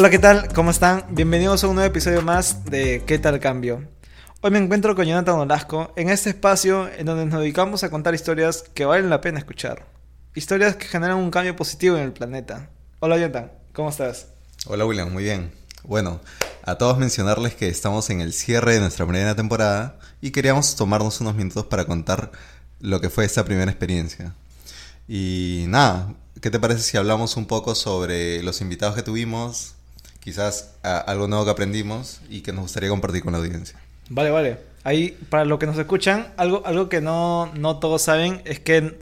Hola, ¿qué tal? ¿Cómo están? Bienvenidos a un nuevo episodio más de ¿Qué tal cambio? Hoy me encuentro con Jonathan Olasco en este espacio en donde nos dedicamos a contar historias que valen la pena escuchar. Historias que generan un cambio positivo en el planeta. Hola, Jonathan, ¿cómo estás? Hola, William, muy bien. Bueno, a todos mencionarles que estamos en el cierre de nuestra primera temporada y queríamos tomarnos unos minutos para contar lo que fue esta primera experiencia. Y nada, ¿qué te parece si hablamos un poco sobre los invitados que tuvimos, quizás algo nuevo que aprendimos y que nos gustaría compartir con la audiencia? Vale, vale. Ahí, para los que nos escuchan, algo, algo que no, no todos saben es que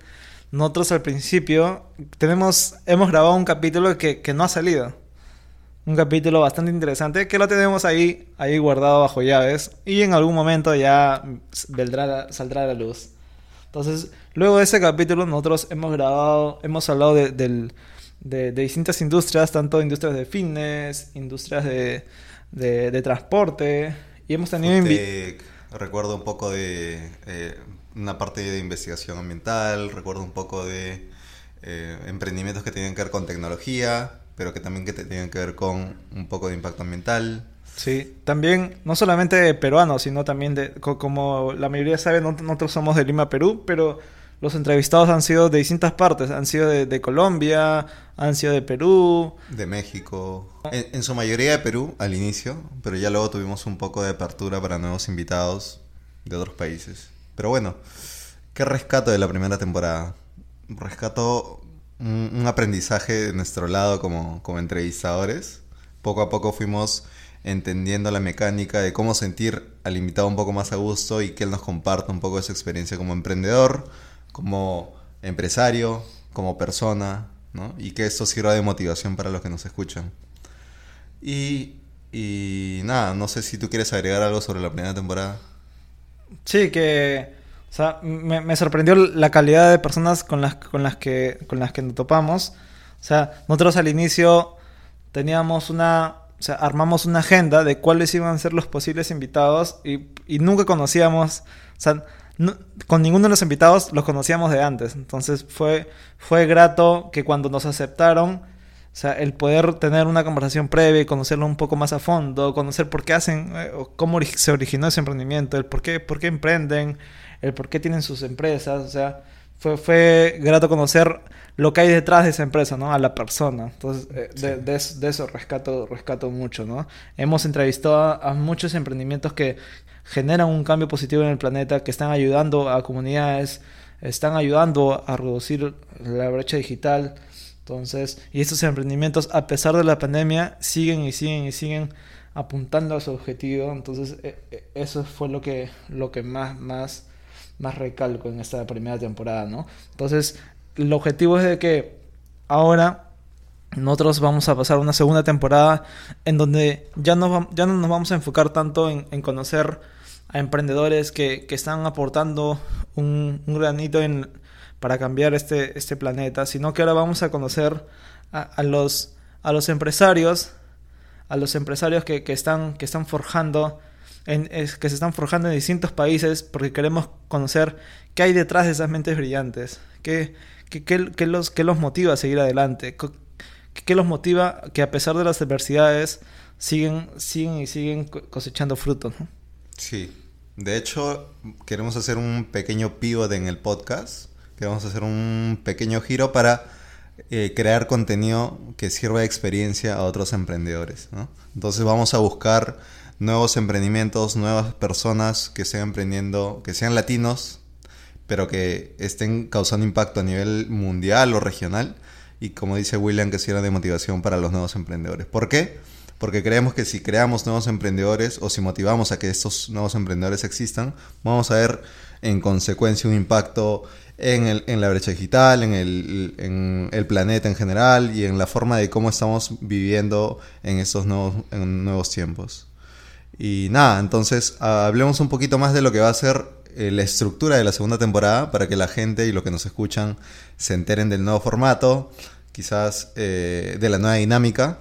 nosotros al principio tenemos, hemos grabado un capítulo que, que no ha salido un capítulo bastante interesante que lo tenemos ahí, ahí guardado bajo llaves y en algún momento ya vendrá, saldrá a la luz. Entonces, luego de ese capítulo nosotros hemos grabado, hemos hablado de, de, distintas industrias, tanto industrias de fitness, industrias de, de transporte y hemos tenido... recuerdo un poco de eh, una parte de investigación ambiental, recuerdo un poco de eh, emprendimientos que tienen que ver con tecnología pero que también que tienen que ver con un poco de impacto ambiental. Sí, también no solamente peruanos, sino también de, como la mayoría sabe, nosotros somos de Lima, Perú, pero los entrevistados han sido de distintas partes, han sido de, Colombia, han sido de Perú. De México. En, su mayoría de Perú al inicio, pero ya luego tuvimos un poco de apertura para nuevos invitados de otros países. Pero bueno, ¿qué rescato de la primera temporada? Rescato un, aprendizaje de nuestro lado como, como entrevistadores. Poco a poco fuimos entendiendo la mecánica de cómo sentir al invitado un poco más a gusto y que él nos comparta un poco de su experiencia como emprendedor, como empresario, como persona, ¿no? Y que esto sirva de motivación para los que nos escuchan. Y, y nada, no sé si tú quieres agregar algo sobre la primera temporada. Sí, que o sea, me, sorprendió la calidad de personas con las, con las, que, con las que nos topamos. O sea, nosotros al inicio teníamos una, o sea, armamos una agenda de cuáles iban a ser los posibles invitados y, y nunca conocíamos, o sea, con ninguno de los invitados los conocíamos de antes. Entonces fue, fue grato que cuando nos aceptaron, o sea, el poder tener una conversación previa y conocerlo un poco más a fondo, conocer por qué hacen, eh, o cómo se originó ese emprendimiento, el por qué, por qué emprenden, el por qué tienen sus empresas, o sea, fue, fue grato conocer lo que hay detrás de esa empresa, ¿no? A la persona. Entonces, eh, de, de, eso rescato, rescato mucho, ¿no? Hemos entrevistado a, muchos emprendimientos que generan un cambio positivo en el planeta, que están ayudando a comunidades, están ayudando a reducir la brecha digital. Entonces, y estos emprendimientos, a pesar de la pandemia, siguen y siguen y siguen apuntando a su objetivo. Entonces, e, e, eso fue lo que, lo que más, más más recalco en esta primera temporada, ¿no? Entonces, el objetivo es de que ahora nosotros vamos a pasar una segunda temporada en donde ya no, ya no nos vamos a enfocar tanto en, conocer a emprendedores que, están aportando un, granito en, para cambiar este, este planeta, sino que ahora vamos a conocer a, los, a los empresarios, a los empresarios que, que, están, que están forjando que se están forjando en distintos países porque queremos conocer qué hay detrás de esas mentes brillantes, qué, qué, los, qué los motiva a seguir adelante, qué, los motiva que a pesar de las adversidades siguen, siguen y siguen cosechando frutos. Sí, de hecho queremos hacer un pequeño pivot en el podcast, queremos hacer un pequeño giro para eh, crear contenido que sirva de experiencia a otros emprendedores. Entonces vamos a buscar nuevos emprendimientos, nuevas personas que estén emprendiendo, que sean latinos, pero que estén causando impacto a nivel mundial o regional. Y como dice William, que sirva de motivación para los nuevos emprendedores. ¿Por qué? Porque creemos que si creamos nuevos emprendedores o si motivamos a que estos nuevos emprendedores existan, vamos a ver en consecuencia un impacto en, la brecha digital, en el, planeta en general y en la forma de cómo estamos viviendo en estos nuevos tiempos. Y nada, entonces hablemos un poquito más de lo que va a ser eh, la estructura de la segunda temporada para que la gente y los que nos escuchan se enteren del nuevo formato, quizás eh, de la nueva dinámica.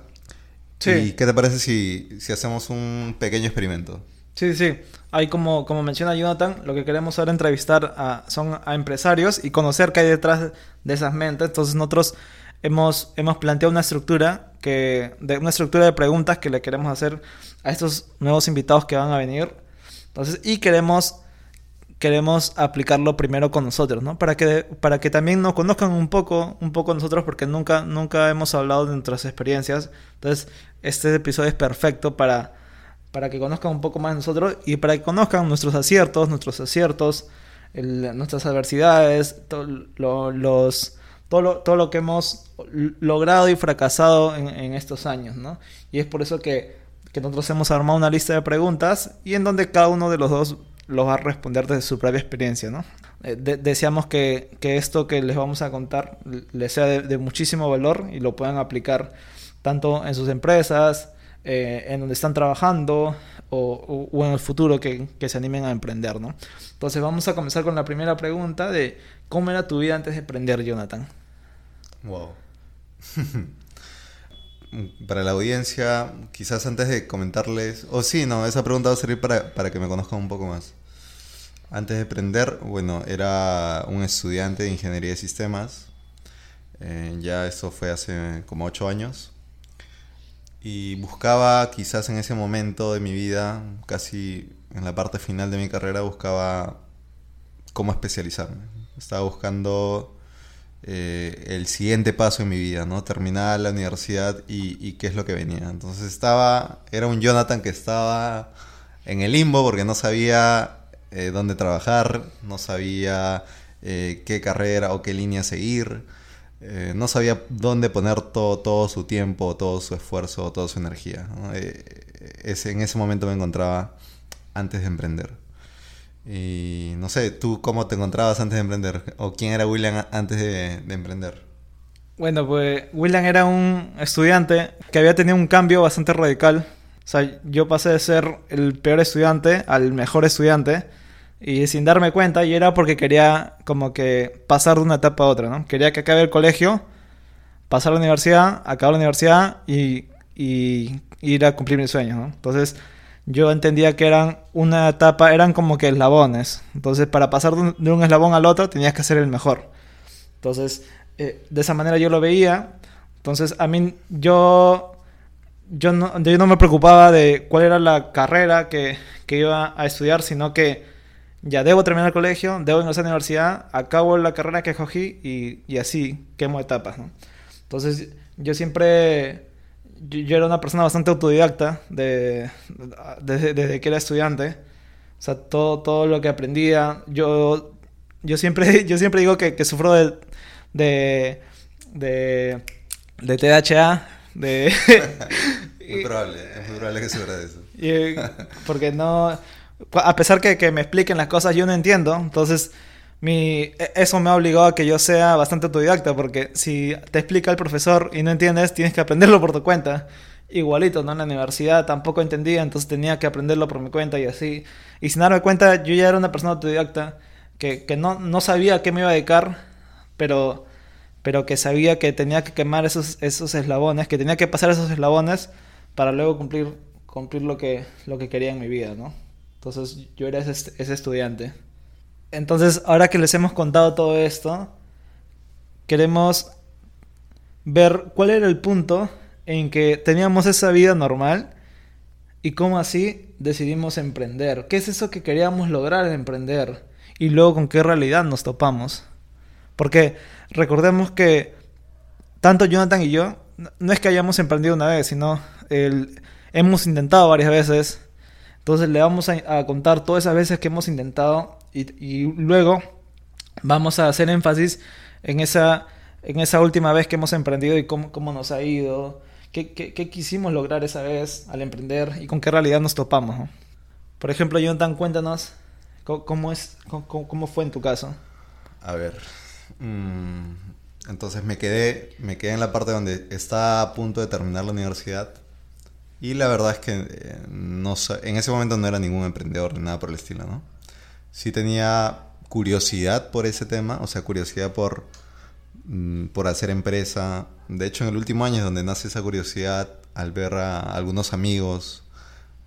Sí. ¿Y qué te parece si, si hacemos un pequeño experimento? Sí, sí, Hay como, como menciona Jonathan, lo que queremos ahora entrevistar a, son a empresarios y conocer qué hay detrás de esas mentes. Entonces nosotros hemos, hemos planteado una estructura, que, de, una estructura de preguntas que le queremos hacer a estos nuevos invitados que van a venir. Entonces, y queremos queremos aplicarlo primero con nosotros, ¿no? Para que, para que también nos conozcan un poco, un poco nosotros, porque nunca, nunca hemos hablado de nuestras experiencias. Entonces, este episodio es perfecto para, para que conozcan un poco más de nosotros y para que conozcan nuestros aciertos, nuestros aciertos, nuestras adversidades, los, todo, lo, todo lo que hemos logrado y fracasado en, estos años, ¿no? Y es por eso que, que nosotros hemos armado una lista de preguntas y en donde cada uno de los dos lo va a responder desde su propia experiencia, ¿no? Eh, deseamos que, esto que les vamos a contar les sea de, muchísimo valor y lo puedan aplicar tanto en sus empresas, eh, en donde están trabajando o, en el futuro que, se animen a emprender, ¿no? Entonces vamos a comenzar con la primera pregunta de ¿cómo era tu vida antes de emprender, Jonathan? Wow. para la audiencia, quizás antes de comentarles, o sí, no, esa pregunta va a servir para, para que me conozcan un poco más. Antes de aprender, bueno, era un estudiante de ingeniería de sistemas. Eh, ya eso fue hace como ocho años. Y buscaba, quizás en ese momento de mi vida, casi en la parte final de mi carrera, buscaba cómo especializarme. Estaba buscando eh, el siguiente paso en mi vida, ¿no? Terminar la universidad y, qué es lo que venía. Entonces estaba, era un Jonathan que estaba en el limbo porque no sabía eh, dónde trabajar, no sabía eh, qué carrera o qué línea seguir, no sabía dónde poner todo, todo su tiempo, todo su esfuerzo, toda su energía. en ese momento me encontraba antes de emprender. Y no sé, ¿tú cómo te encontrabas antes de emprender? ¿O quién era William antes de, emprender? Bueno, pues William era un estudiante que había tenido un cambio bastante radical. O sea, yo pasé de ser el peor estudiante al mejor estudiante y sin darme cuenta y era porque quería como que pasar de una etapa a otra, ¿no? Quería que acabe el colegio, pasar a la universidad, acabar la universidad y, y ir a cumplir mis sueños, ¿no? Entonces yo entendía que eran una etapa, eran como que eslabones. Entonces, para pasar de un, eslabón al otro, tenías que ser el mejor. Entonces, eh, de esa manera yo lo veía. Entonces, a mí, yo, yo, no, yo no me preocupaba de cuál era la carrera que, que iba a estudiar, sino que ya debo terminar el colegio, debo ingresar a la universidad, acabo la carrera que escogí y, y así quemo etapas. ¿no? Entonces, yo siempre yo, era una persona bastante autodidacta de, desde, que era estudiante. O sea, todo, todo lo que aprendía. Yo, yo, siempre, yo siempre digo que, sufro de, de, de, de TDAH. De muy probable, es muy probable que sufra de eso. porque no. A pesar que, que me expliquen las cosas, yo no entiendo. Entonces e, eso me ha obligado a que yo sea bastante autodidacta, porque si te explica el profesor y no entiendes, tienes que aprenderlo por tu cuenta. Igualito, ¿no? En la universidad tampoco entendía, entonces tenía que aprenderlo por mi cuenta y así. Y sin darme cuenta, yo ya era una persona autodidacta que, que no, no sabía a qué me iba a dedicar, pero, pero que sabía que tenía que quemar esos, esos eslabones, que tenía que pasar esos eslabones para luego cumplir, cumplir lo, que, lo que quería en mi vida, ¿no? Entonces yo era ese, ese estudiante. Entonces, ahora que les hemos contado todo esto, queremos ver cuál era el punto en que teníamos esa vida normal y cómo así decidimos emprender. ¿Qué es eso que queríamos lograr en emprender? Y luego con qué realidad nos topamos. Porque recordemos que tanto Jonathan y yo, no es que hayamos emprendido una vez, sino hemos intentado varias veces. Entonces le vamos a contar todas esas veces que hemos intentado y, luego vamos a hacer énfasis en esa, en esa última vez que hemos emprendido y cómo, cómo nos ha ido, qué, qué, quisimos lograr esa vez al emprender y con qué realidad nos topamos. Por ejemplo, Jonathan, cuéntanos cómo, es, cómo, fue en tu caso. A ver, mm, entonces me quedé, me quedé en la parte donde está a punto de terminar la universidad. Y la verdad es que eh, no, en ese momento no era ningún emprendedor ni nada por el estilo, ¿no? Sí tenía curiosidad por ese tema, o sea, curiosidad por, mm, por hacer empresa. De hecho, en el último año es donde nace esa curiosidad al ver a algunos amigos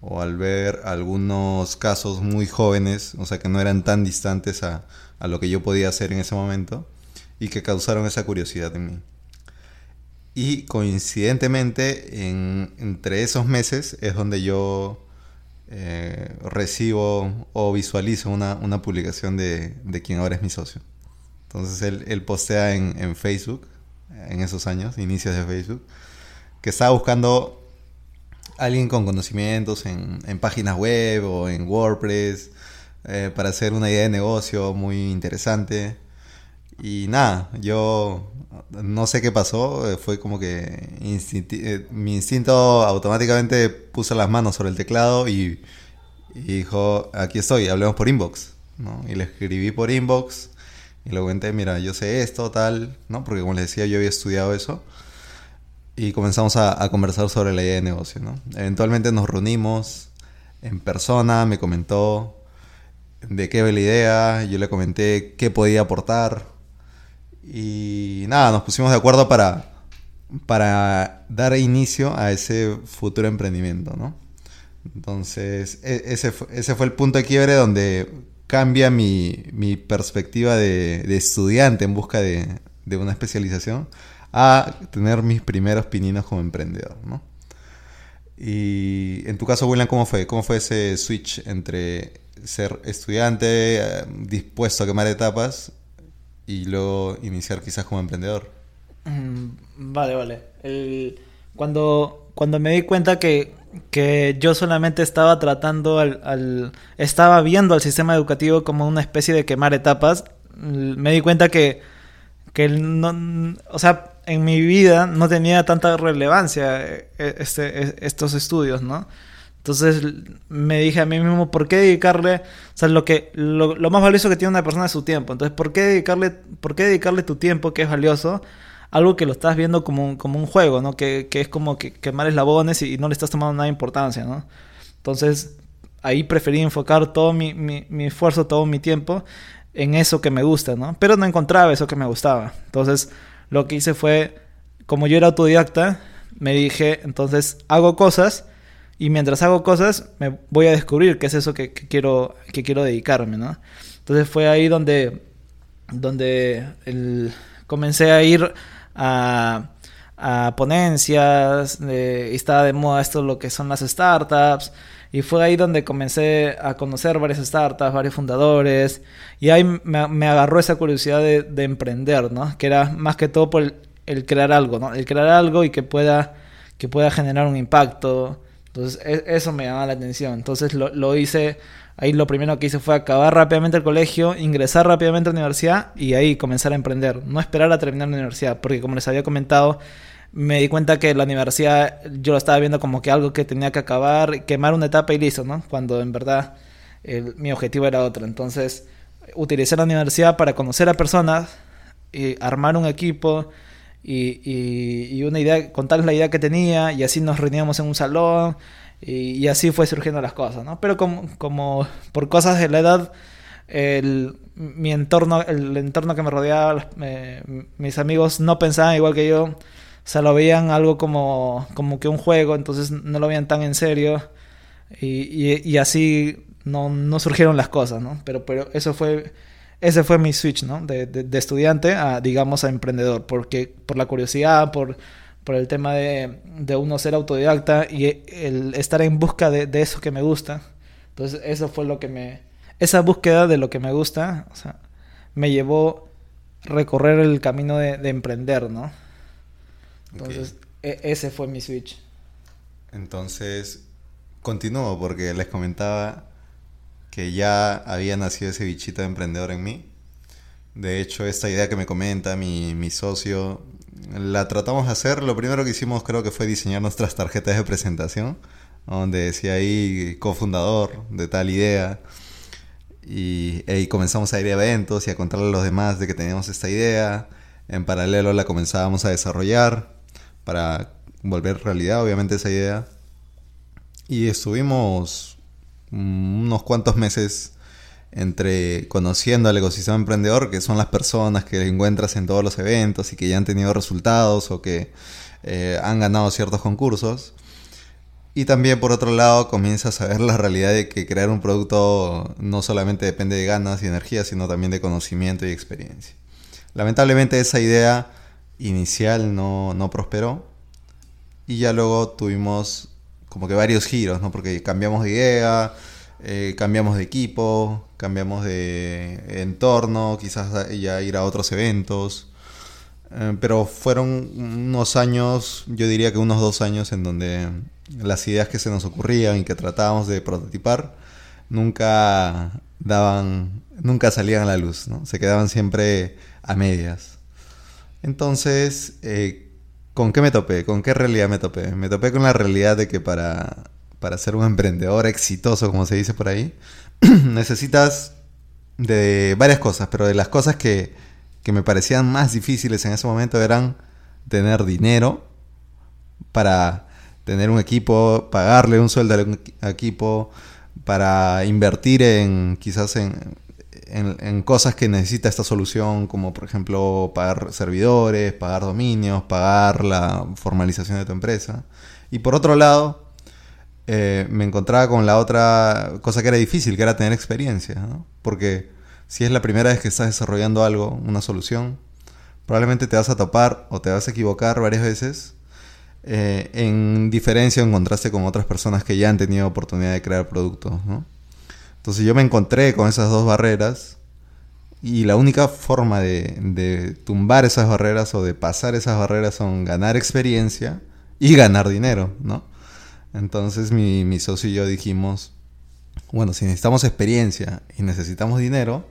o al ver algunos casos muy jóvenes, o sea, que no eran tan distantes a, a lo que yo podía hacer en ese momento y que causaron esa curiosidad en mí. Y coincidentemente, en, entre esos meses es donde yo eh, recibo o visualizo una, una publicación de, de, quien ahora es mi socio. Entonces él, él postea en, en, Facebook, en esos años, inicios de Facebook, que estaba buscando alguien con conocimientos en, en páginas web o en WordPress eh, para hacer una idea de negocio muy interesante. Y nada, yo no sé qué pasó, eh, fue como que eh, mi instinto automáticamente puso las manos sobre el teclado y, dijo, aquí estoy, hablemos por inbox. ¿no? Y le escribí por inbox y le comenté, mira, yo sé esto, tal, ¿no? Porque como les decía, yo había estudiado eso. Y comenzamos a, a conversar sobre la idea de negocio, ¿no? Eventualmente nos reunimos en persona, me comentó de qué ve la idea, yo le comenté qué podía aportar. Y nada, nos pusimos de acuerdo para, para dar inicio a ese futuro emprendimiento, ¿no? Entonces, e, ese, fue, ese fue el punto de quiebre donde cambia mi, mi perspectiva de, de, estudiante en busca de, de, una especialización a tener mis primeros pininos como emprendedor, ¿no? Y en tu caso, William, ¿cómo fue? ¿Cómo fue ese switch entre ser estudiante, eh, dispuesto a quemar etapas y luego iniciar quizás como emprendedor. Mm, vale, vale. cuando, cuando me di cuenta que, que yo solamente estaba tratando al, estaba viendo al sistema educativo como una especie de quemar etapas, me di cuenta que, que no, o sea, en mi vida no tenía tanta relevancia eh, este, estos estudios, ¿no? Entonces me dije a mí mismo, ¿por qué dedicarle, o sea, lo, que, lo, más valioso que tiene una persona es su tiempo? Entonces, ¿por qué dedicarle, por qué dedicarle tu tiempo, que es valioso, algo que lo estás viendo como un, como un juego, ¿no? Que, que es como que quemar eslabones y, y no le estás tomando nada de importancia, ¿no? Entonces, ahí preferí enfocar todo mi, mi, mi esfuerzo, todo mi tiempo en eso que me gusta, ¿no? Pero no encontraba eso que me gustaba. Entonces, lo que hice fue, como yo era autodidacta, me dije, entonces hago cosas y mientras hago cosas, me voy a descubrir qué es eso que, quiero, que quiero dedicarme, ¿no? Entonces fue ahí donde, donde comencé a ir a, a ponencias, de, estaba de moda esto lo que son las startups, y fue ahí donde comencé a conocer varias startups, varios fundadores, y ahí me, agarró esa curiosidad de, de, emprender, ¿no? Que era más que todo por el, el, crear algo, ¿no? El crear algo y que pueda, que pueda generar un impacto, entonces e, eso me llamaba la atención. Entonces lo, hice, ahí lo primero que hice fue acabar rápidamente el colegio, ingresar rápidamente a la universidad y ahí comenzar a emprender. No esperar a terminar la universidad, porque como les había comentado, me di cuenta que la universidad yo lo estaba viendo como que algo que tenía que acabar, quemar una etapa y listo, ¿no? Cuando en verdad mi objetivo era otro. Entonces utilicé la universidad para conocer a personas, y armar un equipo y, y, una idea, contarles la idea que tenía y así nos reuníamos en un salón y, así fue surgiendo las cosas, ¿no? Pero como, por cosas de la edad, el, mi entorno, el entorno que me rodeaba, mis amigos no pensaban igual que yo, o sea, lo veían algo como, como que un juego, entonces no lo veían tan en serio y, y así no, no surgieron las cosas, pero eso fue ese fue mi switch, ¿no? De, de, estudiante a, digamos, a emprendedor, porque por la curiosidad, por, por el tema de, de uno ser autodidacta y el estar en busca de, de, eso que me gusta. Entonces, eso fue lo que me... Esa búsqueda de lo que me gusta, o sea, me llevó recorrer el camino de, de emprender, ¿no? Entonces, okay. e ese fue mi switch. Entonces, continúo porque les comentaba que ya había nacido ese bichito de emprendedor en mí. De hecho, esta idea que me comenta mi, socio, la tratamos de hacer. Lo primero que hicimos creo que fue diseñar nuestras tarjetas de presentación, donde decía ahí cofundador de tal idea. Y, y comenzamos a ir a eventos y a contarle a los demás de que teníamos esta idea. En paralelo la comenzábamos a desarrollar para volver realidad, obviamente, esa idea. Y estuvimos unos cuantos meses entre conociendo al ecosistema emprendedor, que son las personas que encuentras en todos los eventos y que ya han tenido resultados o que eh, han ganado ciertos concursos. Y también por otro lado comienzas a ver la realidad de que crear un producto no solamente depende de ganas y energía, sino también de conocimiento y experiencia. Lamentablemente esa idea inicial no, no prosperó. Y ya luego tuvimos como que varios giros, ¿no? Porque cambiamos de idea, eh, cambiamos de equipo, cambiamos de entorno, quizás ya ir a otros eventos. Eh, pero fueron unos años, yo diría que unos dos años en donde las ideas que se nos ocurrían y que tratábamos de prototipar nunca daban, nunca salían a la luz, ¿no? Se quedaban siempre a medias. Entonces, eh, ¿con qué me topé? ¿Con qué realidad me topé? Me topé con la realidad de que para, para ser un emprendedor exitoso, como se dice por ahí, necesitas de varias cosas, pero de las cosas que, que me parecían más difíciles en ese momento eran tener dinero para tener un equipo, pagarle un sueldo al equipo, para invertir en quizás en, en, cosas que necesita esta solución, como por ejemplo pagar servidores, pagar dominios, pagar la formalización de tu empresa. Y por otro lado, eh, me encontraba con la otra cosa que era difícil, que era tener experiencia. Porque si es la primera vez que estás desarrollando algo, una solución, probablemente te vas a topar o te vas a equivocar varias veces eh, en diferencia o en contraste con otras personas que ya han tenido oportunidad de crear productos. Entonces yo me encontré con esas dos barreras y la única forma de, tumbar esas barreras o de pasar esas barreras son ganar experiencia y ganar dinero, ¿no? Entonces mi, socio y yo dijimos, bueno, si necesitamos experiencia y necesitamos dinero,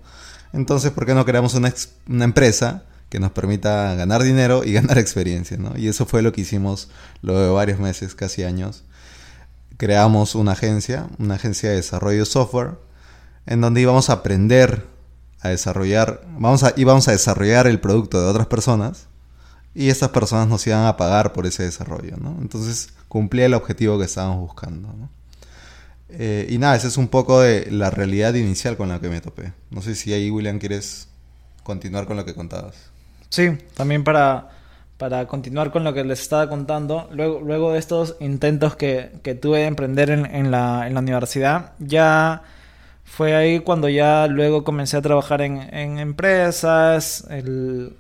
entonces ¿por qué no creamos una, una empresa que nos permita ganar dinero y ganar experiencia, ¿no? Y eso fue lo que hicimos luego de varios meses, casi años. Creamos una agencia, una agencia de desarrollo de software, en donde íbamos a aprender a desarrollar, vamos a, íbamos a desarrollar el producto de otras personas y estas personas nos iban a pagar por ese desarrollo, ¿no? Entonces cumplía el objetivo que estábamos buscando, ¿no? Eh, y nada, esa es un poco de la realidad inicial con la que me topé. No sé si ahí, William, quieres continuar con lo que contabas. Sí, también para, para continuar con lo que les estaba contando, luego, luego de estos intentos que, que tuve de emprender en, la, en la universidad, ya fue ahí cuando ya luego comencé a trabajar en, en empresas,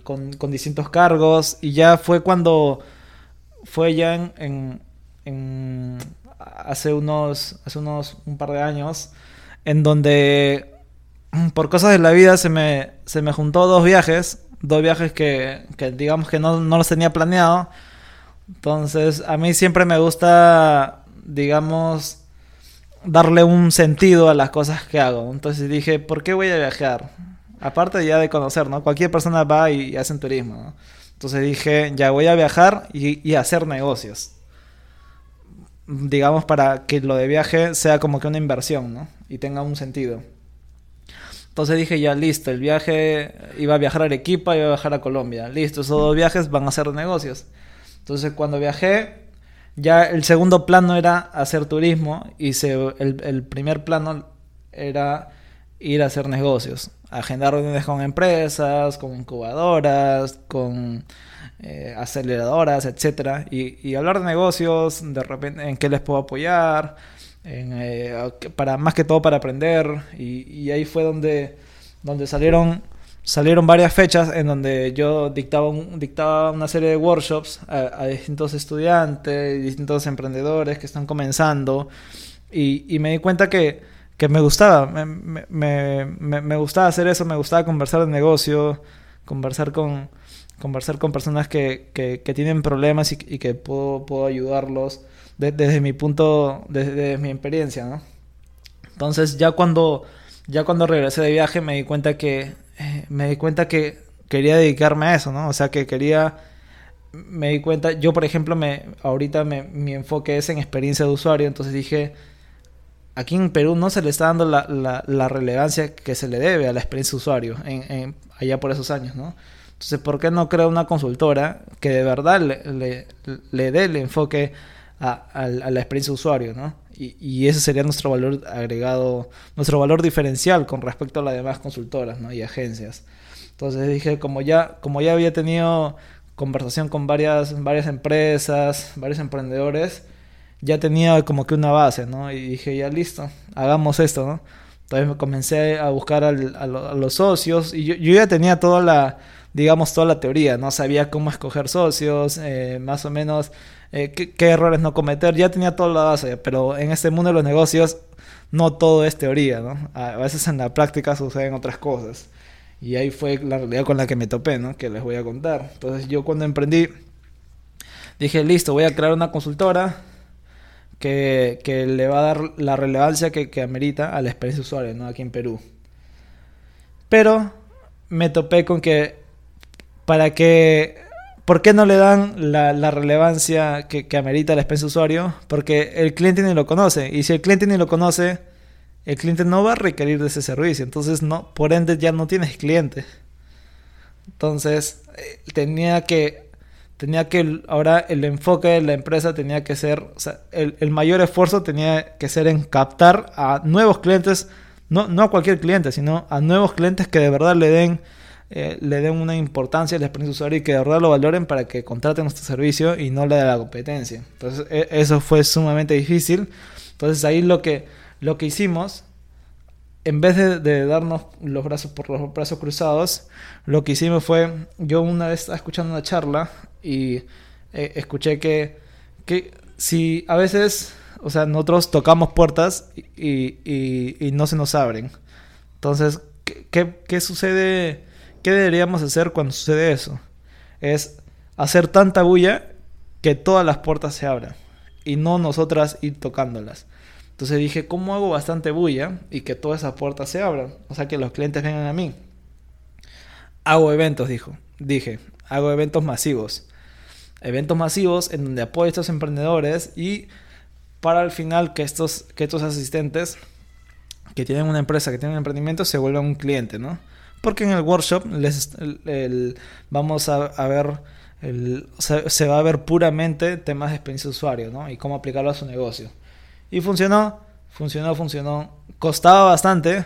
con, distintos cargos, y ya fue cuando fue ya en, en, en, hace unos hace unos un par de años en donde por cosas de la vida se me se me juntó dos viajes dos viajes que, que digamos que no, no, los tenía planeado. Entonces, a mí siempre me gusta, digamos, darle un sentido a las cosas que hago. Entonces dije, ¿por qué voy a viajar? Aparte ya de conocer, ¿no? Cualquier persona va y, hace turismo, ¿no? Entonces dije, ya voy a viajar y, y hacer negocios. Digamos, para que lo de viaje sea como que una inversión, ¿no? Y tenga un sentido. Entonces dije, ya listo, el viaje iba a viajar a Arequipa, iba a viajar a Colombia. Listo, esos dos viajes van a ser negocios. Entonces cuando viajé, ya el segundo plano era hacer turismo y se, el, primer plano era ir a hacer negocios. Agendar reuniones con empresas, con incubadoras, con eh, aceleradoras, etc. Y, y hablar de negocios, de repente en qué les puedo apoyar eh, para, más que todo para aprender. Y, ahí fue donde, donde salieron, salieron varias fechas en donde yo dictaba, dictaba una serie de workshops a, distintos estudiantes, distintos emprendedores que están comenzando. Y, me di cuenta que, que me gustaba, me, me, me, gustaba hacer eso, me gustaba conversar de negocio, conversar con, conversar con personas que, que, que tienen problemas y, y que puedo, puedo ayudarlos desde mi punto, desde, mi experiencia, ¿no? Entonces ya cuando, ya cuando regresé de viaje me di cuenta que, eh, me di cuenta que quería dedicarme a eso, ¿no? O sea, que quería, me di cuenta, yo por ejemplo, me, ahorita me, mi enfoque es en experiencia de usuario, entonces dije, aquí en Perú no se le está dando la, la, relevancia que se le debe a la experiencia de usuario, allá por esos años, ¿no? Entonces, ¿por qué no creo una consultora que de verdad le, le, le dé el enfoque a, la experiencia de usuario, ¿no? Y, ese sería nuestro valor agregado, nuestro valor diferencial con respecto a las demás consultoras, ¿no? Y agencias. Entonces dije, como ya, como ya había tenido conversación con varias, varias empresas, varios emprendedores, ya tenía como que una base, ¿no? Y dije, ya listo, hagamos esto, ¿no? Entonces me comencé a buscar a, los socios y yo, yo, ya tenía toda la, digamos, toda la teoría, ¿no? Sabía cómo escoger socios, eh, más o menos eh, qué, errores no cometer, ya tenía toda la base, pero en este mundo de los negocios no todo es teoría, ¿no? A veces en la práctica suceden otras cosas. Y ahí fue la realidad con la que me topé, ¿no? Que les voy a contar. Entonces yo cuando emprendí, dije, listo, voy a crear una consultora que, que le va a dar la relevancia que, que amerita a la experiencia usuaria, ¿no? Aquí en Perú. Pero me topé con que para que... ¿Por qué no le dan la, relevancia que, amerita la experiencia usuario? Porque el cliente ni lo conoce. Y si el cliente ni lo conoce, el cliente no va a requerir de ese servicio. Entonces, no, por ende, ya no tienes cliente. Entonces, eh, tenía que. Tenía que. Ahora el enfoque de la empresa tenía que ser. O sea, el, el mayor esfuerzo tenía que ser en captar a nuevos clientes no, no a cualquier cliente, sino a nuevos clientes que de verdad le den, eh, le den una importancia a la experiencia usuario y que de verdad lo valoren para que contraten nuestro servicio y no le de la competencia. Entonces e, eso fue sumamente difícil. Entonces ahí lo que, lo que hicimos, en vez de, de darnos los brazos por los brazos cruzados, lo que hicimos fue, yo una vez estaba escuchando una charla y eh, escuché que, que si a veces o sea, nosotros tocamos puertas y, y, y no se nos abren. Entonces, ¿qué, ¿qué, qué, sucede? ¿Qué deberíamos hacer cuando sucede eso? Es hacer tanta bulla que todas las puertas se abran y no nosotras ir tocándolas. Entonces dije, ¿cómo hago bastante bulla y que todas esas puertas se abran? O sea, que los clientes vengan a mí. Hago eventos, dijo. Dije, hago eventos masivos. Eventos masivos en donde apoyo a estos emprendedores y para al final que estos, que estos asistentes que tienen una empresa, que tienen un emprendimiento, se vuelvan un cliente, ¿no? Porque en el workshop les, el, vamos a, ver, el, se, va a ver puramente temas de experiencia de usuario, ¿no? Y cómo aplicarlo a su negocio. Y funcionó, funcionó, funcionó. Costaba bastante.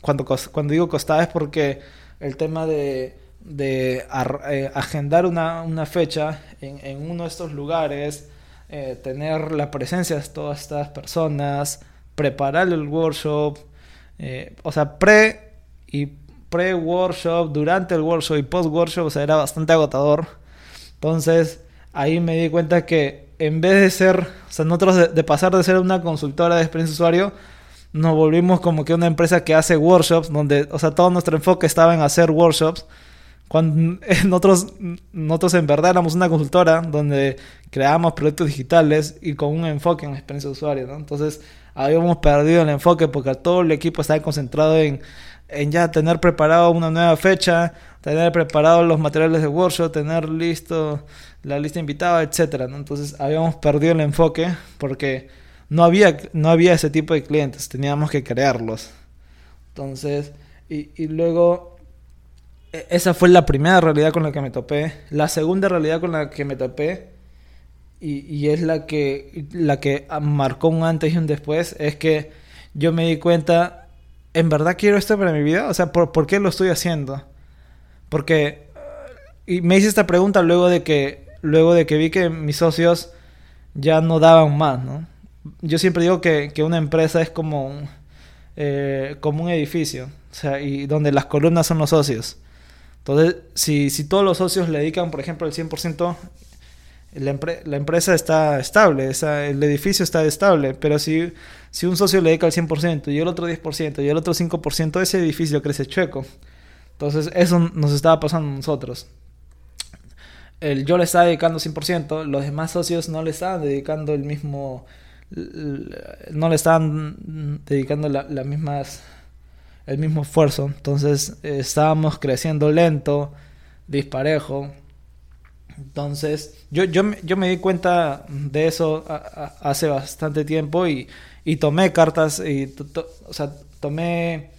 Cuando, cuando digo costaba es porque el tema de, de eh, agendar una, una fecha en, en uno de estos lugares, eh, tener la presencia de todas estas personas, preparar el workshop, eh, o sea, pre y pre-workshop, durante el workshop y post-workshop, o sea, era bastante agotador. Entonces, ahí me di cuenta que en vez de ser, o sea, nosotros de, de pasar de ser una consultora de experiencia de usuario, nos volvimos como que una empresa que hace workshops, donde, o sea, todo nuestro enfoque estaba en hacer workshops cuando nosotros, nosotros en verdad éramos una consultora donde creábamos proyectos digitales y con un enfoque en experiencia de usuario, ¿no? Entonces habíamos perdido el enfoque porque todo el equipo estaba concentrado en, en ya tener preparado una nueva fecha, tener preparados los materiales de workshop, tener listo la lista invitada, etcétera, ¿no? Entonces habíamos perdido el enfoque porque no había, no había ese tipo de clientes, teníamos que crearlos. Entonces, y, y luego esa fue la primera realidad con la que me topé. La segunda realidad con la que me topé, y, y, es la que, la que marcó un antes y un después, es que yo me di cuenta, ¿en verdad quiero esto para mi vida? O sea, ¿por, ¿por qué lo estoy haciendo? Porque, y me hice esta pregunta luego de que, luego de que vi que mis socios ya no daban más, ¿no? Yo siempre digo que, que una empresa es como un, eh, como un edificio, o sea, y donde las columnas son los socios. Entonces, si, si todos los socios le dedican, por ejemplo, el 100%, la, empre la empresa está estable, el edificio está estable, pero si, si un socio le dedica el 100% y el otro 10% y el otro 5%, ese edificio crece chueco. Entonces, eso nos estaba pasando a nosotros. Yo le estaba dedicando 100%, los demás socios no le estaban dedicando el mismo, no le estaban dedicando las la mismas el mismo esfuerzo. Entonces estábamos creciendo lento, disparejo. Entonces yo, yo, yo me di cuenta de eso hace bastante tiempo y, y tomé cartas, y o sea, tomé,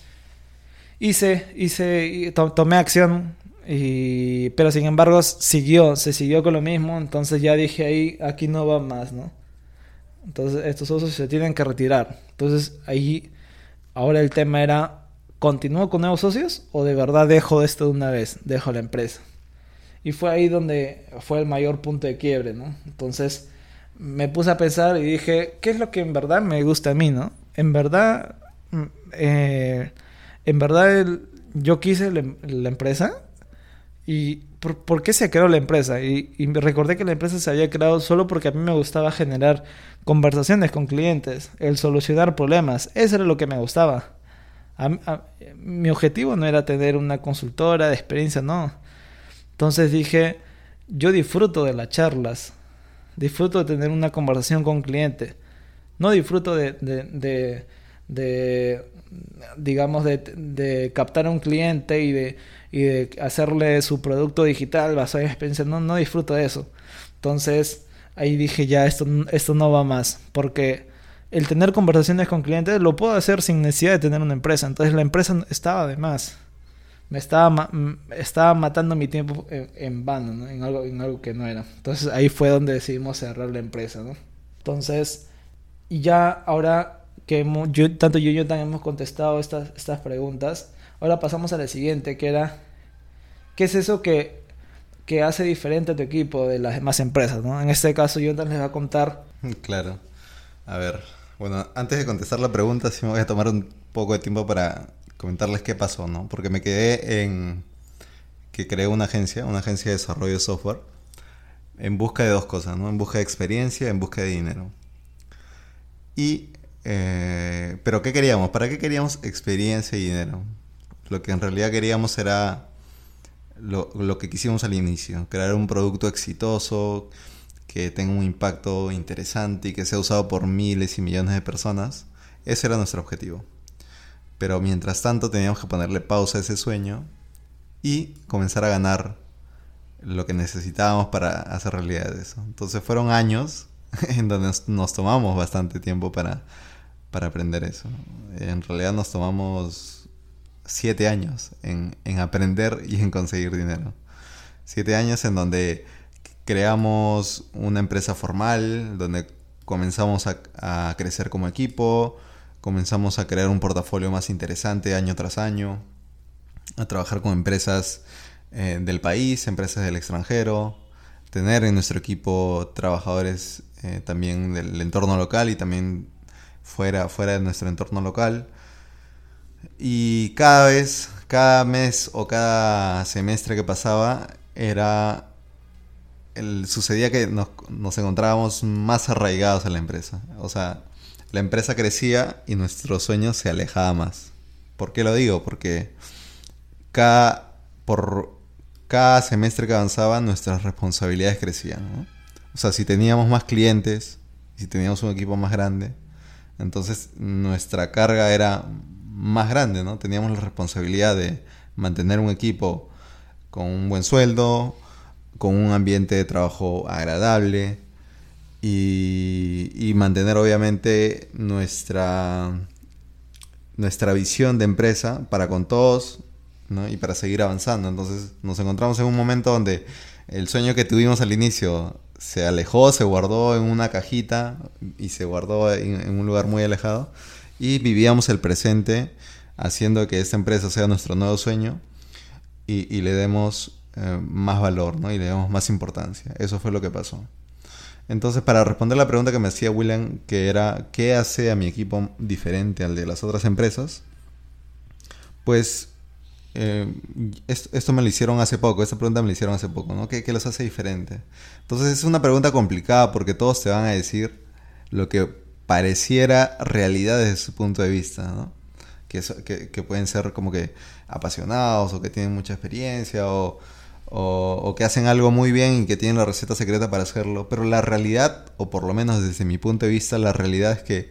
hice, hice, to, tomé acción, y, pero sin embargo siguió, se siguió con lo mismo, entonces ya dije ahí, aquí no va más, ¿no? Entonces estos osos se tienen que retirar. Entonces ahí, ahora el tema era ¿continúo con nuevos socios o de verdad dejo esto de una vez, dejo la empresa? Y fue ahí donde fue el mayor punto de quiebre, ¿no? Entonces me puse a pensar y dije, ¿qué es lo que en verdad me gusta a mí, ¿no? En verdad, eh, en verdad yo quise la, la, empresa ¿Y por, qué se creó la empresa? Y, y recordé que la empresa se había creado solo porque a mí me gustaba generar conversaciones con clientes, el solucionar problemas. Eso era lo que me gustaba. mi objetivo no era tener una consultora de experiencia, no. Entonces dije, yo disfruto de las charlas, disfruto de tener una conversación con cliente, no disfruto de, de, de, digamos, de, captar a un cliente y de, y de hacerle su producto digital basado en experiencia, no, no disfruto de eso. Entonces, ahí dije ya, esto, esto no va más, porque el tener conversaciones con clientes lo puedo hacer sin necesidad de tener una empresa, entonces la empresa estaba de más. Me estaba, estaba matando mi tiempo en, vano, en, algo, en algo que no era. Entonces ahí fue donde decidimos cerrar la empresa. ¿no? Entonces, ya ahora que yo, tanto yo y yo también hemos contestado estas, estas preguntas, ahora pasamos a la siguiente, que era, ¿qué es eso que que hace diferente a tu equipo de las demás empresas, ¿no? En este caso, Jonathan les va a contar. Claro. A ver, bueno, antes de contestar la pregunta, sí me voy a tomar un poco de tiempo para comentarles qué pasó, ¿no? Porque me quedé en que creé una agencia, una agencia de desarrollo de software, en busca de dos cosas, ¿no? En busca de experiencia, en busca de dinero. Y, eh, pero ¿qué queríamos? ¿Para qué queríamos experiencia y dinero? Lo que en realidad queríamos era lo, que quisimos al inicio, crear un producto exitoso, que tenga un impacto interesante y que sea usado por miles y millones de personas. Ese era nuestro objetivo. Pero mientras tanto teníamos que ponerle pausa a ese sueño y comenzar a ganar lo que necesitábamos para hacer realidad eso. Entonces fueron años en donde nos, tomamos bastante tiempo para, para aprender eso. En realidad nos tomamos siete años en, aprender y en conseguir dinero. Siete años en donde creamos una empresa formal, donde comenzamos a, crecer como equipo, comenzamos a crear un portafolio más interesante año tras año, a trabajar con empresas eh, del país, empresas del extranjero, tener en nuestro equipo trabajadores eh, también del entorno local y también fuera, fuera de nuestro entorno local. Y cada vez, cada mes o cada semestre que pasaba, era. El, sucedía que nos, nos encontrábamos más arraigados a la empresa. O sea, la empresa crecía y nuestro sueño se alejaba más. ¿Por qué lo digo? Porque cada, por cada semestre que avanzaba nuestras responsabilidades crecían. O sea, si teníamos más clientes, si teníamos un equipo más grande, entonces nuestra carga era más grande, ¿no? Teníamos la responsabilidad de mantener un equipo con un buen sueldo, con un ambiente de trabajo agradable y, mantener obviamente nuestra, nuestra visión de empresa para con todos y para seguir avanzando. Entonces nos encontramos en un momento donde el sueño que tuvimos al inicio se alejó, se guardó en una cajita y se guardó en un lugar muy alejado y vivíamos el presente haciendo que esta empresa sea nuestro nuevo sueño y, le demos eh, más valor ¿no? y le demos más importancia. Eso fue lo que pasó. Entonces, para responder la pregunta que me hacía William, que era, ¿qué hace a mi equipo diferente al de las otras empresas? Pues eh, esto, me lo hicieron hace poco, esta pregunta me la hicieron hace poco, ¿no? ¿Qué, ¿Qué, los hace diferente? Entonces es una pregunta complicada porque todos te van a decir lo que pareciera realidad desde su punto de vista, ¿no? Que, pueden ser como que apasionados o que tienen mucha experiencia o, o, que hacen algo muy bien y que tienen la receta secreta para hacerlo. Pero la realidad, o por lo menos desde mi punto de vista, la realidad es que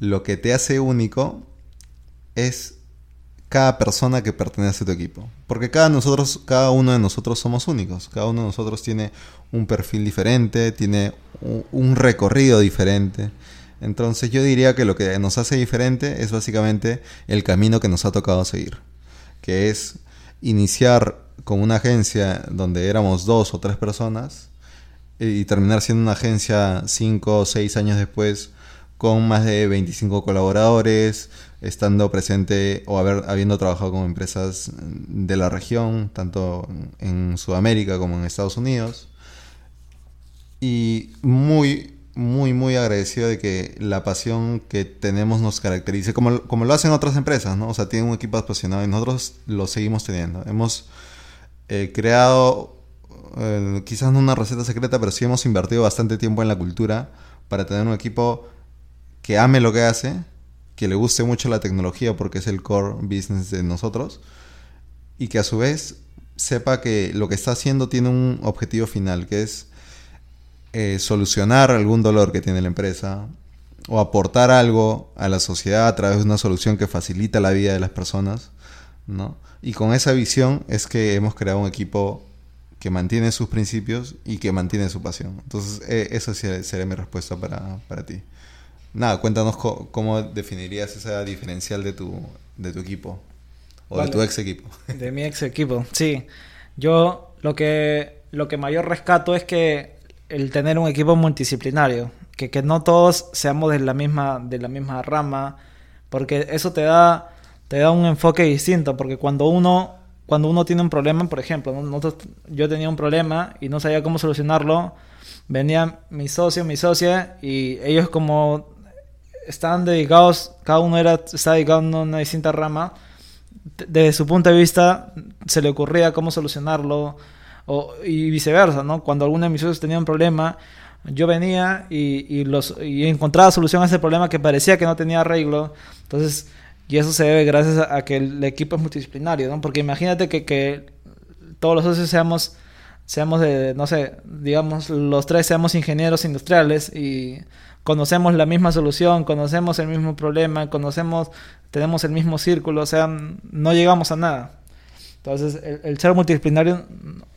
lo que te hace único es cada persona que pertenece a tu equipo. Porque cada, nosotros, cada uno de nosotros somos únicos. Cada uno de nosotros tiene un perfil diferente, tiene un recorrido diferente. Entonces yo diría que lo que nos hace diferente es básicamente el camino que nos ha tocado seguir, que es iniciar con una agencia donde éramos dos o tres personas y terminar siendo una agencia cinco o seis años después con más de 25 colaboradores, estando presente o haber, habiendo trabajado con empresas de la región, tanto en Sudamérica como en Estados Unidos. Y muy muy, muy agradecido de que la pasión que tenemos nos caracterice, como, como lo hacen otras empresas, ¿no? O sea, tienen un equipo apasionado y nosotros lo seguimos teniendo. Hemos, he creado, eh, quizás no una receta secreta, pero sí hemos invertido bastante tiempo en la cultura para tener un equipo que ame lo que hace, que le guste mucho la tecnología porque es el core business de nosotros y que a su vez sepa que lo que está haciendo tiene un objetivo final, que es eh, solucionar algún dolor que tiene la empresa o aportar algo a la sociedad a través de una solución que facilita la vida de las personas, ¿no? Y con esa visión es que hemos creado un equipo que mantiene sus principios y que mantiene su pasión. Entonces, eh, eso sería mi respuesta para, para ti. Nada, cuéntanos cómo definirías esa diferencial de tu, de tu equipo o de tu ex equipo. De mi ex equipo, sí. Yo lo que, lo que mayor rescato es que el tener un equipo multidisciplinario, que, que no todos seamos de la misma, de la misma rama, porque eso te da, te da un enfoque distinto, porque cuando uno, cuando uno tiene un problema, por ejemplo, yo tenía un problema y no sabía cómo solucionarlo, venía mi socio, mi socia, y ellos como estaban dedicados, cada uno era, estaba dedicado a una distinta rama, desde su punto de vista se le ocurría cómo solucionarlo, o, y viceversa, ¿no? Cuando alguno de mis socios tenía un problema, yo venía y, los, y encontraba solución a ese problema que parecía que no tenía arreglo. Entonces, y eso se debe gracias a, que el equipo es multidisciplinario, ¿no? Porque imagínate que, que todos los socios seamos, seamos de, no sé, digamos, los tres seamos ingenieros industriales y conocemos la misma solución, conocemos el mismo problema, conocemos, tenemos el mismo círculo, o sea, no llegamos a nada. Entonces, el, ser multidisciplinario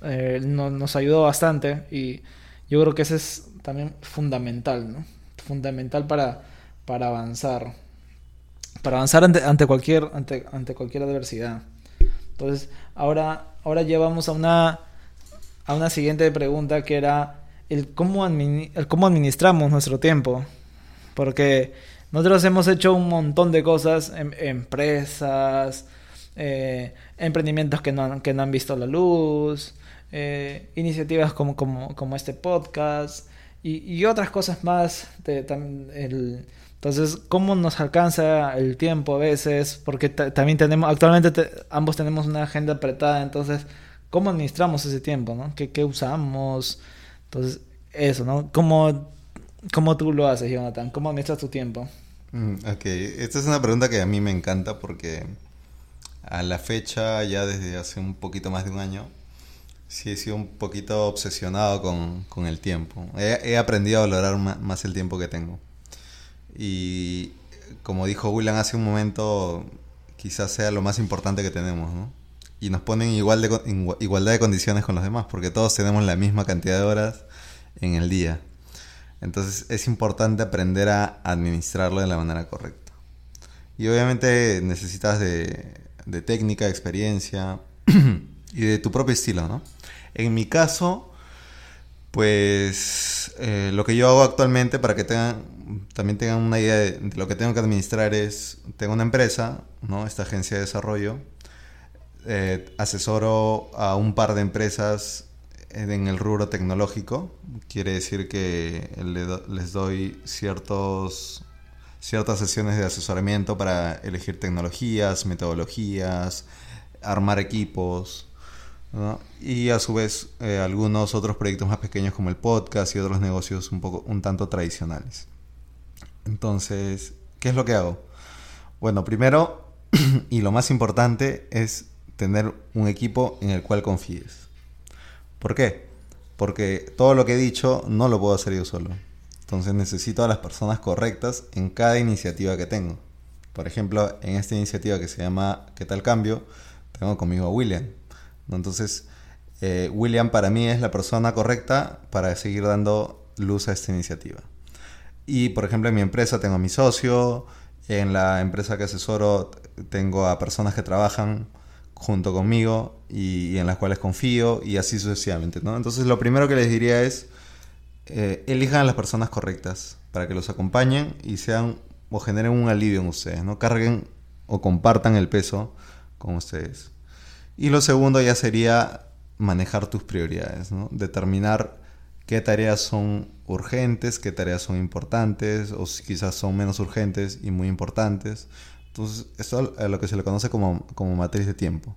eh, nos ayudó bastante y yo creo que ese es también fundamental, ¿no? Fundamental para, para avanzar. Para avanzar ante, ante, cualquier, ante, ante cualquier adversidad. Entonces, ahora, ahora llevamos a una, a una siguiente pregunta que era el cómo, el cómo administramos nuestro tiempo. Porque nosotros hemos hecho un montón de cosas, en, empresas, eh, emprendimientos que no, que no han visto la luz, eh, iniciativas como, como, como, este podcast y, otras cosas más. Entonces, ¿cómo nos alcanza el tiempo a veces? Porque también tenemos, actualmente ambos tenemos una agenda apretada, entonces, ¿cómo administramos ese tiempo? ¿no? ¿Qué, ¿Qué, usamos? Entonces, eso, ¿no? ¿Cómo, ¿Cómo tú lo haces, Jonathan? ¿Cómo administras tu tiempo? Mm, ok, esta es una pregunta que a mí me encanta porque a la fecha, ya desde hace un poquito más de un año, sí he sido un poquito obsesionado con, el tiempo. He, aprendido a valorar más, el tiempo que tengo. Y como dijo William hace un momento, quizás sea lo más importante que tenemos, y nos ponen igual de, igualdad de condiciones con los demás, porque todos tenemos la misma cantidad de horas en el día. Entonces es importante aprender a administrarlo de la manera correcta. Y obviamente necesitas de, de técnica, experiencia y de tu propio estilo, ¿no? En mi caso, pues eh, lo que yo hago actualmente para que tengan, también tengan una idea de, lo que tengo que administrar es, tengo una empresa, ¿no? Esta agencia de desarrollo, eh, asesoro a un par de empresas en el rubro tecnológico. Quiere decir que les doy ciertos, ciertas sesiones de asesoramiento para elegir tecnologías, metodologías, armar equipos. Y a su vez eh, algunos otros proyectos más pequeños como el podcast y otros negocios un poco un tanto tradicionales. Entonces, ¿qué es lo que hago? Bueno, primero y lo más importante es tener un equipo en el cual confíes. ¿Por qué? Porque todo lo que he dicho no lo puedo hacer yo solo. Entonces necesito a las personas correctas en cada iniciativa que tengo. Por ejemplo, en esta iniciativa que se llama ¿Qué tal cambio? Tengo conmigo a William. Entonces, eh, William para mí es la persona correcta para seguir dando luz a esta iniciativa. Y por ejemplo, en mi empresa tengo a mi socio, en la empresa que asesoro tengo a personas que trabajan junto conmigo y, en las cuales confío y así sucesivamente. Entonces lo primero que les diría es, eh, elijan a las personas correctas para que los acompañen y sean o generen un alivio en ustedes, ¿no? Carguen o compartan el peso con ustedes. Y lo segundo ya sería manejar tus prioridades, ¿no? Determinar qué tareas son urgentes, qué tareas son importantes o quizás son menos urgentes y muy importantes. Entonces, esto es lo que se le conoce como, matriz de tiempo.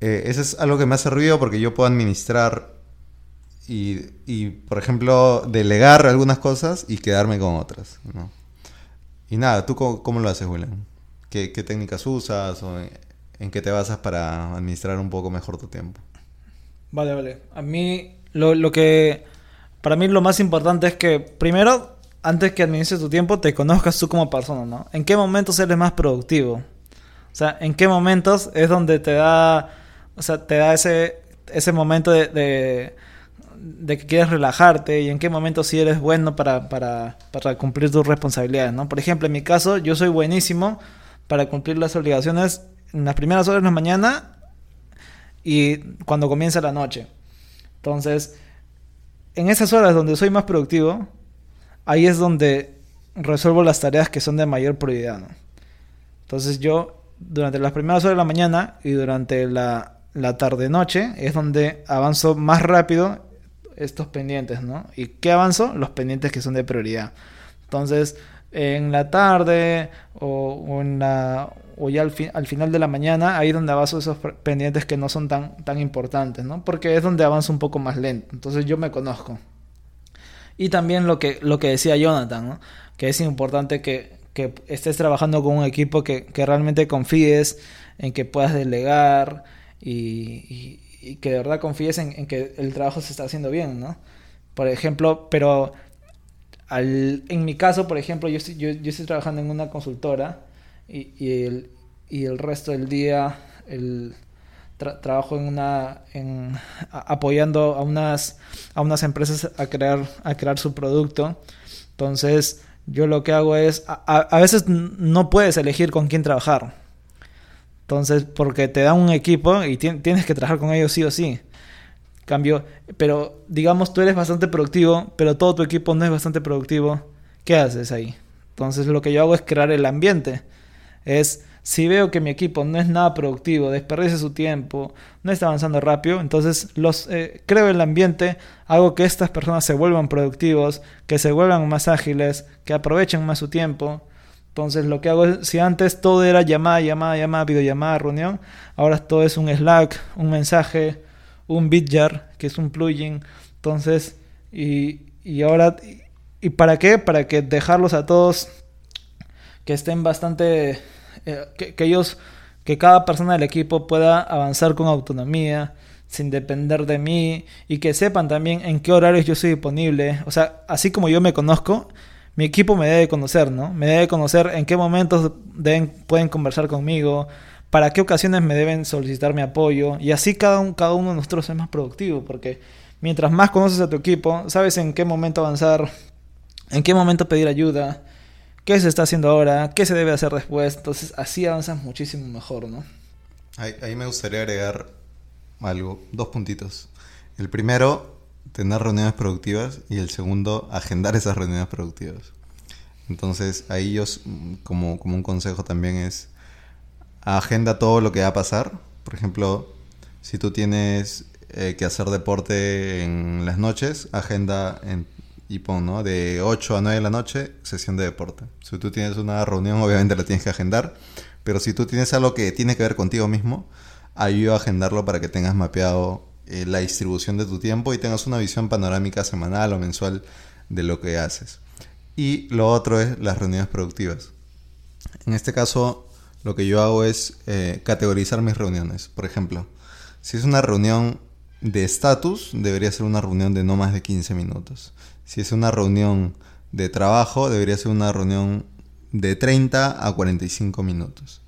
eh, eso es algo que me hace ruido porque yo puedo administrar y, y, por ejemplo, delegar algunas cosas y quedarme con otras, ¿no? Y nada, ¿tú cómo, cómo lo haces, William? ¿Qué, ¿Qué, técnicas usas o en, qué te basas para administrar un poco mejor tu tiempo? Vale, vale. A mí lo, que... Para mí lo más importante es que primero, antes que administres tu tiempo, te conozcas tú como persona, ¿no? ¿En qué momentos eres más productivo? O sea, ¿en qué momentos es donde te da... O sea, te da ese, ese momento de, de de que quieres relajarte y en qué momento sí eres bueno para, para, para, cumplir tus responsabilidades, ¿no? Por ejemplo, en mi caso, yo soy buenísimo para cumplir las obligaciones en las primeras horas de la mañana y cuando comienza la noche. Entonces, en esas horas donde soy más productivo, ahí es donde resuelvo las tareas que son de mayor prioridad, ¿no? Entonces yo, durante las primeras horas de la mañana y durante la, la tarde-noche, es donde avanzo más rápido estos pendientes, ¿no? ¿Y qué avanzo? Los pendientes que son de prioridad. Entonces, en la tarde o, o en la o ya al, fi al, final de la mañana, ahí donde avanzo esos pendientes que no son tan, tan importantes, ¿no? Porque es donde avanzo un poco más lento. Entonces yo me conozco. Y también lo que, lo que decía Jonathan. Que es importante que, que estés trabajando con un equipo que, que realmente confíes, en que puedas delegar y, que de verdad confíes en, que el trabajo se está haciendo bien, ¿no? Por ejemplo, pero al, en mi caso, por ejemplo, yo yo, yo estoy trabajando en una consultora y, y, el, y el resto del día el tra trabajo en una en, apoyando a unas a unas empresas a crear a crear su producto entonces yo lo que hago es a, a veces no puedes elegir con quién trabajar entonces, porque te dan un equipo y tienes que trabajar con ellos sí o sí. Cambio, pero digamos tú eres bastante productivo, pero todo tu equipo no es bastante productivo. ¿Qué haces ahí? Entonces, lo que yo hago es crear el ambiente. Es si veo que mi equipo no es nada productivo, desperdicia su tiempo, no está avanzando rápido, entonces los eh, creo el ambiente, hago que estas personas se vuelvan productivos, que se vuelvan más ágiles, que aprovechen más su tiempo entonces lo que hago es, si antes todo era llamada, llamada, llamada, videollamada, reunión, ahora todo es un Slack, un mensaje, un Bitjar, que es un plugin. Entonces, y, y ahora, y, y, para qué? Para que dejarlos a todos que estén bastante, eh, que, que ellos, que cada persona del equipo pueda avanzar con autonomía, sin depender de mí y que sepan también en qué horarios yo soy disponible. O sea, así como yo me conozco, mi equipo me debe conocer, ¿no? Me debe conocer en qué momentos deben, pueden conversar conmigo, para qué ocasiones me deben solicitar mi apoyo, y así cada, un, cada uno de nosotros es más productivo, porque mientras más conoces a tu equipo, sabes en qué momento avanzar, en qué momento pedir ayuda, qué se está haciendo ahora, qué se debe hacer después, entonces así avanzas muchísimo mejor, ¿no? Ahí, me gustaría agregar algo, dos puntitos. El primero tener reuniones productivas y el segundo, agendar esas reuniones productivas. Entonces, ahí yo, como, como un consejo también es, agenda todo lo que va a pasar. Por ejemplo, si tú tienes eh, que hacer deporte en las noches, agenda en, y pon, ¿no? De 8 a 9 de la noche, sesión de deporte. Si tú tienes una reunión, obviamente la tienes que agendar. Pero si tú tienes algo que tiene que ver contigo mismo, ayuda a agendarlo para que tengas mapeado eh, la distribución de tu tiempo y tengas una visión panorámica semanal o mensual de lo que haces. Y lo otro es las reuniones productivas. En este caso, lo que yo hago es eh, categorizar mis reuniones. Por ejemplo, si es una reunión de estatus, debería ser una reunión de no más de 15 minutos. Si es una reunión de trabajo, debería ser una reunión de 30 a 45 minutos.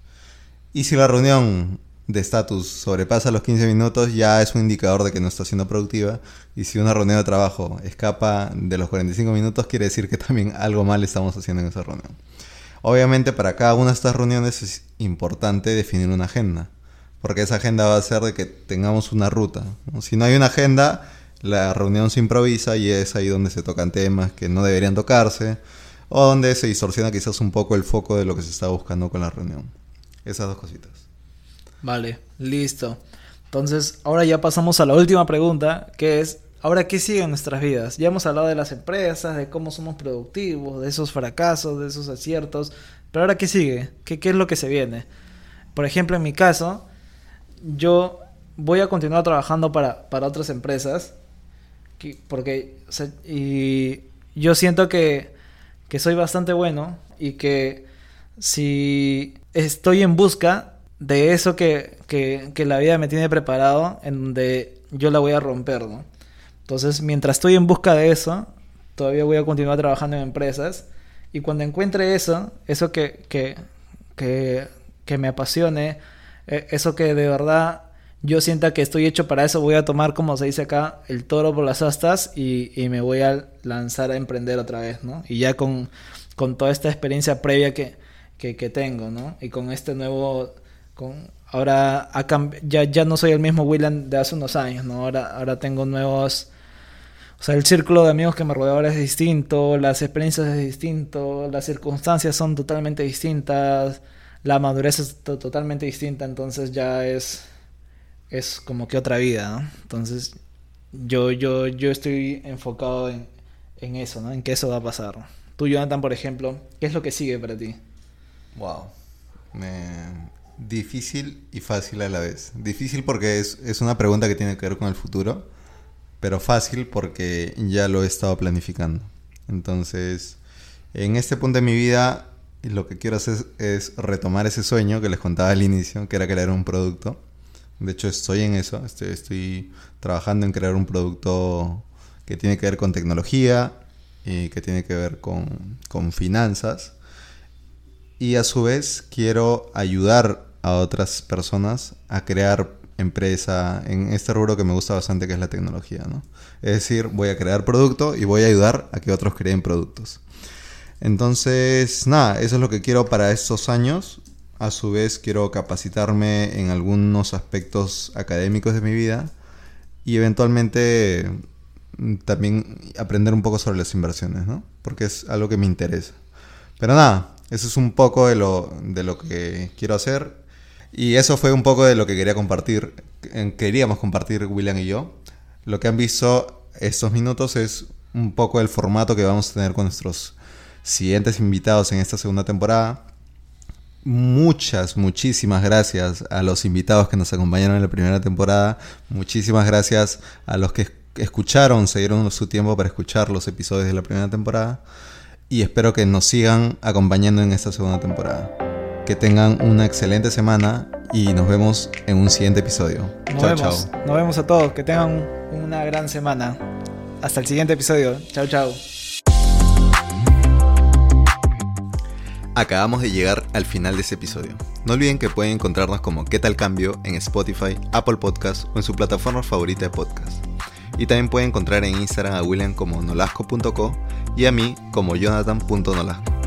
Y si la reunión de estatus sobrepasa los 15 minutos, ya es un indicador de que no está siendo productiva. Y si una reunión de trabajo escapa de los 45 minutos, quiere decir que también algo mal estamos haciendo en esa reunión. Obviamente para cada una de estas reuniones es importante definir una agenda, porque esa agenda va a hacer de que tengamos una ruta. Si no hay una agenda, la reunión se improvisa y es ahí donde se tocan temas que no deberían tocarse, o donde se distorsiona quizás un poco el foco de lo que se está buscando con la reunión. Esas dos cositas. Vale, listo. Entonces, ahora ya pasamos a la última pregunta, que es, ¿ahora qué sigue en nuestras vidas? Ya hemos hablado de las empresas, de cómo somos productivos, de esos fracasos, de esos aciertos, pero ahora qué sigue? ¿Qué, qué es lo que se viene? Por ejemplo, en mi caso, yo voy a continuar trabajando para, para otras empresas. Que- porque y yo siento que, que soy bastante bueno y que si estoy en busca de eso que, que, que la vida me tiene preparado, en donde yo la voy a romper, ¿no? Entonces, mientras estoy en busca de eso, todavía voy a continuar trabajando en empresas. Y cuando encuentre eso, eso que, que, que, que me apasione, eh, eso que de verdad yo sienta que estoy hecho para eso, voy a tomar, como se dice acá, el toro por las astas y, y me voy a lanzar a emprender otra vez, ¿no? Y ya con, con toda esta experiencia previa que, que, que tengo, ¿no? Y con este nuevo... Con, ahora ya, ya no soy el mismo William de hace unos años, ¿no? Ahora, ahora tengo nuevos... O sea, el círculo de amigos que me rodea ahora es distinto, las experiencias es distinto, las circunstancias son totalmente distintas, la madurez es to- totalmente distinta, entonces ya es es como que otra vida, ¿no? Entonces yo yo yo estoy enfocado en, en eso, ¿no? En que eso va a pasar. Tú, Jonathan, por ejemplo, ¿qué es lo que sigue para ti? Wow. Difícil y fácil a la vez. Difícil porque es, es una pregunta que tiene que ver con el futuro, pero fácil porque ya lo he estado planificando. Entonces, en este punto de mi vida, lo que quiero hacer es retomar ese sueño que les contaba al inicio, que era crear un producto. De hecho, estoy en eso. Estoy, trabajando en crear un producto que tiene que ver con tecnología y que tiene que ver con, con finanzas. Y a su vez quiero ayudar a otras personas a crear empresa en este rubro que me gusta bastante que es la tecnología, ¿no? Es decir, voy a crear producto y voy a ayudar a que otros creen productos. Entonces, nada, eso es lo que quiero para estos años. A su vez quiero capacitarme en algunos aspectos académicos de mi vida y eventualmente mm, también aprender un poco sobre las inversiones, ¿no? Porque es algo que me interesa. Pero nada, eso es un poco de lo, de lo que quiero hacer. Y eso fue un poco de lo que quería compartir, queríamos compartir William y yo. Lo que han visto estos minutos es un poco el formato que vamos a tener con nuestros siguientes invitados en esta segunda temporada. Muchas, muchísimas gracias a los invitados que nos acompañaron en la primera temporada. Muchísimas gracias a los que escucharon, se dieron su tiempo para escuchar los episodios de la primera temporada. Y espero que nos sigan acompañando en esta segunda temporada. Que tengan una excelente semana y nos vemos en un siguiente episodio. Nos chao, vemos. chao. Nos vemos a todos. Que tengan una gran semana. Hasta el siguiente episodio. Chao, chao. Acabamos de llegar al final de este episodio. No olviden que pueden encontrarnos como ¿Qué tal cambio? en Spotify, Apple Podcast o en su plataforma favorita de podcast. Y también pueden encontrar en Instagram a William como nolasco.co y a mí como jonathan.nolasco.